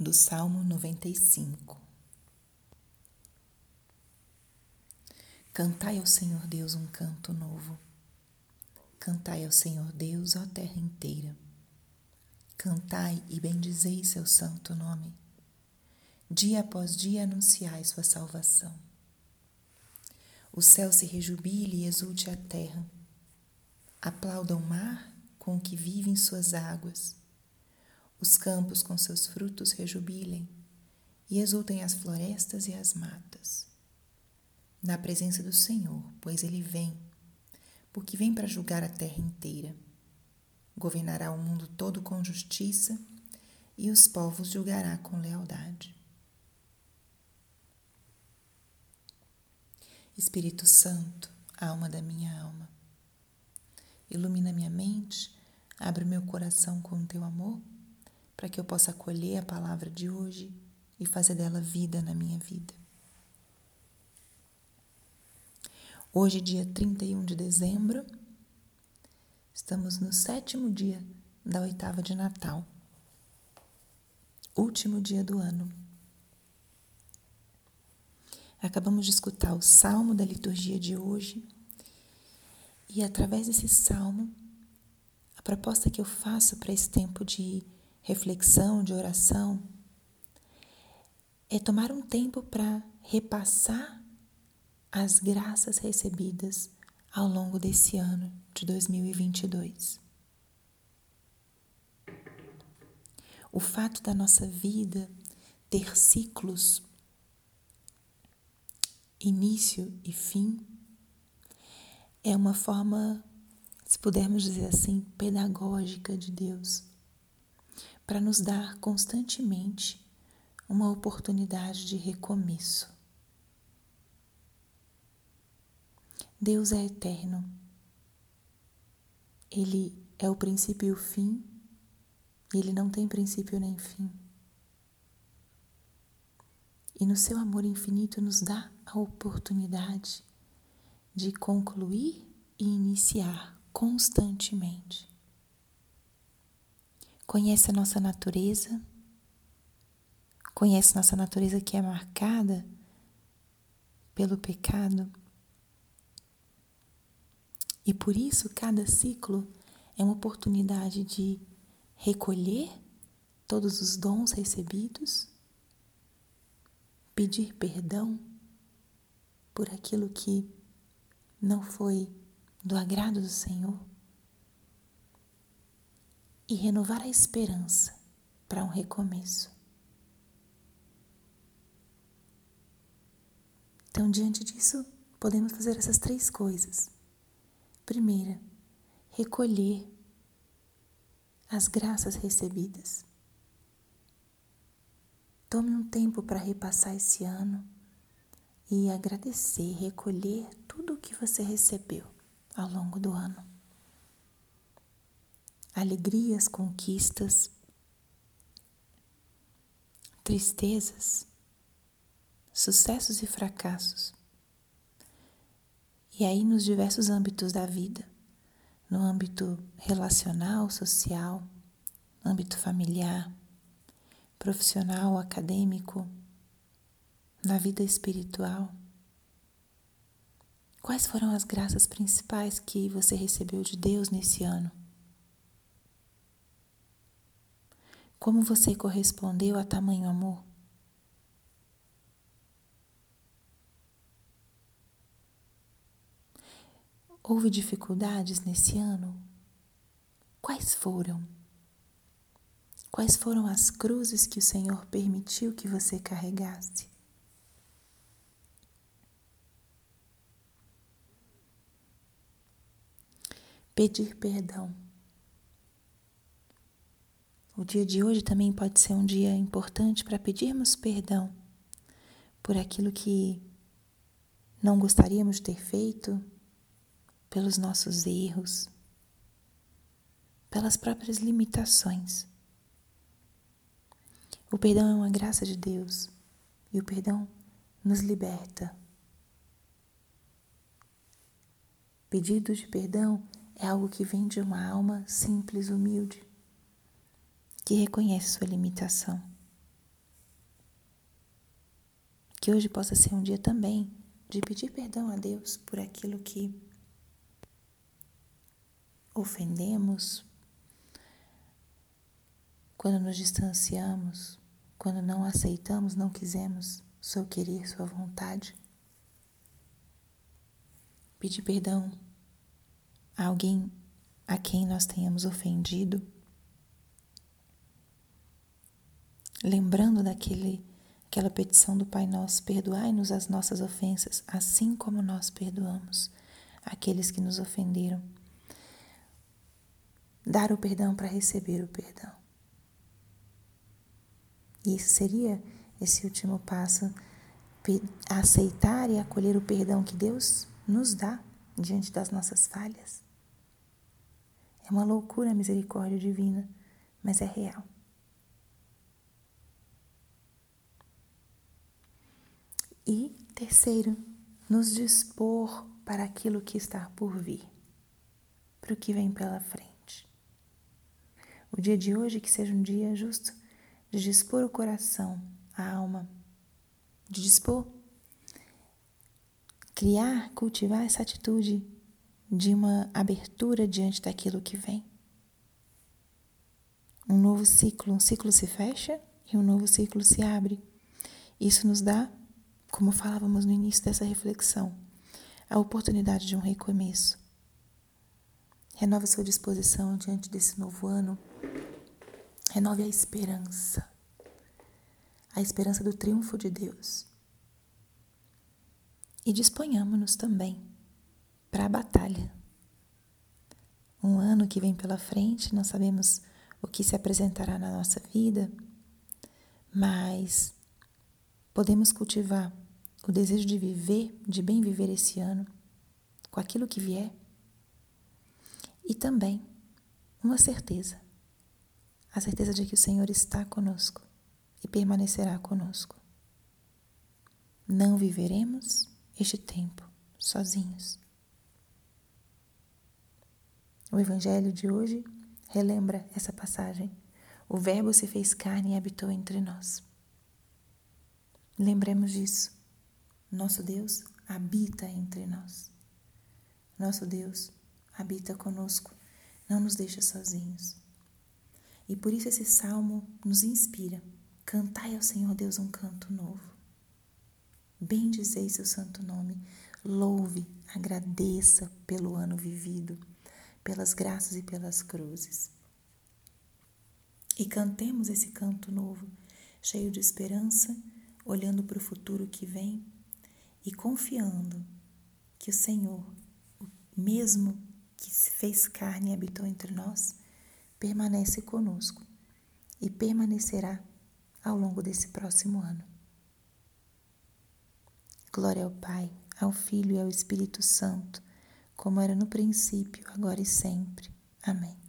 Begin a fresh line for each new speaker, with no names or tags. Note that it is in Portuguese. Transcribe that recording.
do Salmo 95. Cantai ao Senhor Deus um canto novo. Cantai ao Senhor Deus, ó terra inteira. Cantai e bendizei seu santo nome. Dia após dia anunciai sua salvação. O céu se rejubile e exulte a terra. Aplauda o mar com o que vive em suas águas os campos com seus frutos rejubilem e exultem as florestas e as matas. Na presença do Senhor, pois ele vem, porque vem para julgar a terra inteira. Governará o mundo todo com justiça e os povos julgará com lealdade. Espírito Santo, alma da minha alma, ilumina minha mente, abre meu coração com o teu amor para que eu possa acolher a palavra de hoje e fazer dela vida na minha vida. Hoje, dia 31 de dezembro, estamos no sétimo dia da oitava de Natal, último dia do ano. Acabamos de escutar o salmo da liturgia de hoje e, através desse salmo, a proposta que eu faço para esse tempo de reflexão, de oração, é tomar um tempo para repassar as graças recebidas ao longo desse ano de 2022. O fato da nossa vida ter ciclos, início e fim, é uma forma, se pudermos dizer assim, pedagógica de Deus para nos dar constantemente uma oportunidade de recomeço. Deus é eterno. Ele é o princípio e o fim, e ele não tem princípio nem fim. E no seu amor infinito nos dá a oportunidade de concluir e iniciar constantemente conhece a nossa natureza, conhece nossa natureza que é marcada pelo pecado. E por isso cada ciclo é uma oportunidade de recolher todos os dons recebidos, pedir perdão por aquilo que não foi do agrado do Senhor e renovar a esperança para um recomeço. Então, diante disso, podemos fazer essas três coisas. Primeira, recolher as graças recebidas. Tome um tempo para repassar esse ano e agradecer, recolher tudo o que você recebeu ao longo do ano alegrias, conquistas, tristezas, sucessos e fracassos. E aí, nos diversos âmbitos da vida, no âmbito relacional, social, âmbito familiar, profissional, acadêmico, na vida espiritual. Quais foram as graças principais que você recebeu de Deus nesse ano? Como você correspondeu a tamanho amor? Houve dificuldades nesse ano? Quais foram? Quais foram as cruzes que o Senhor permitiu que você carregasse? Pedir perdão. O dia de hoje também pode ser um dia importante para pedirmos perdão por aquilo que não gostaríamos de ter feito, pelos nossos erros, pelas próprias limitações. O perdão é uma graça de Deus e o perdão nos liberta. Pedido de perdão é algo que vem de uma alma simples, humilde que reconhece sua limitação. Que hoje possa ser um dia também de pedir perdão a Deus por aquilo que ofendemos, quando nos distanciamos, quando não aceitamos, não quisemos seu querer, sua vontade. Pedir perdão a alguém a quem nós tenhamos ofendido. Lembrando daquele aquela petição do Pai Nosso, perdoai-nos as nossas ofensas, assim como nós perdoamos aqueles que nos ofenderam. Dar o perdão para receber o perdão. E isso seria esse último passo, aceitar e acolher o perdão que Deus nos dá diante das nossas falhas. É uma loucura a misericórdia divina, mas é real. E terceiro, nos dispor para aquilo que está por vir, para o que vem pela frente. O dia de hoje que seja um dia justo de dispor o coração, a alma, de dispor, criar, cultivar essa atitude de uma abertura diante daquilo que vem. Um novo ciclo, um ciclo se fecha e um novo ciclo se abre. Isso nos dá, como falávamos no início dessa reflexão, a oportunidade de um recomeço. Renova sua disposição diante desse novo ano Renove a esperança, a esperança do triunfo de Deus. E disponhamos-nos também para a batalha. Um ano que vem pela frente, não sabemos o que se apresentará na nossa vida, mas podemos cultivar o desejo de viver, de bem viver esse ano, com aquilo que vier, e também uma certeza a certeza de que o Senhor está conosco e permanecerá conosco. Não viveremos este tempo sozinhos. O Evangelho de hoje relembra essa passagem. O Verbo se fez carne e habitou entre nós. Lembremos disso. Nosso Deus habita entre nós. Nosso Deus habita conosco, não nos deixa sozinhos. E por isso esse salmo nos inspira. Cantai ao Senhor Deus um canto novo. Bendizei seu santo nome. Louve, agradeça pelo ano vivido, pelas graças e pelas cruzes. E cantemos esse canto novo, cheio de esperança, olhando para o futuro que vem e confiando que o Senhor, o mesmo que se fez carne e habitou entre nós, permanece conosco e permanecerá ao longo desse próximo ano. Glória ao Pai, ao Filho e ao Espírito Santo, como era no princípio, agora e sempre. Amém.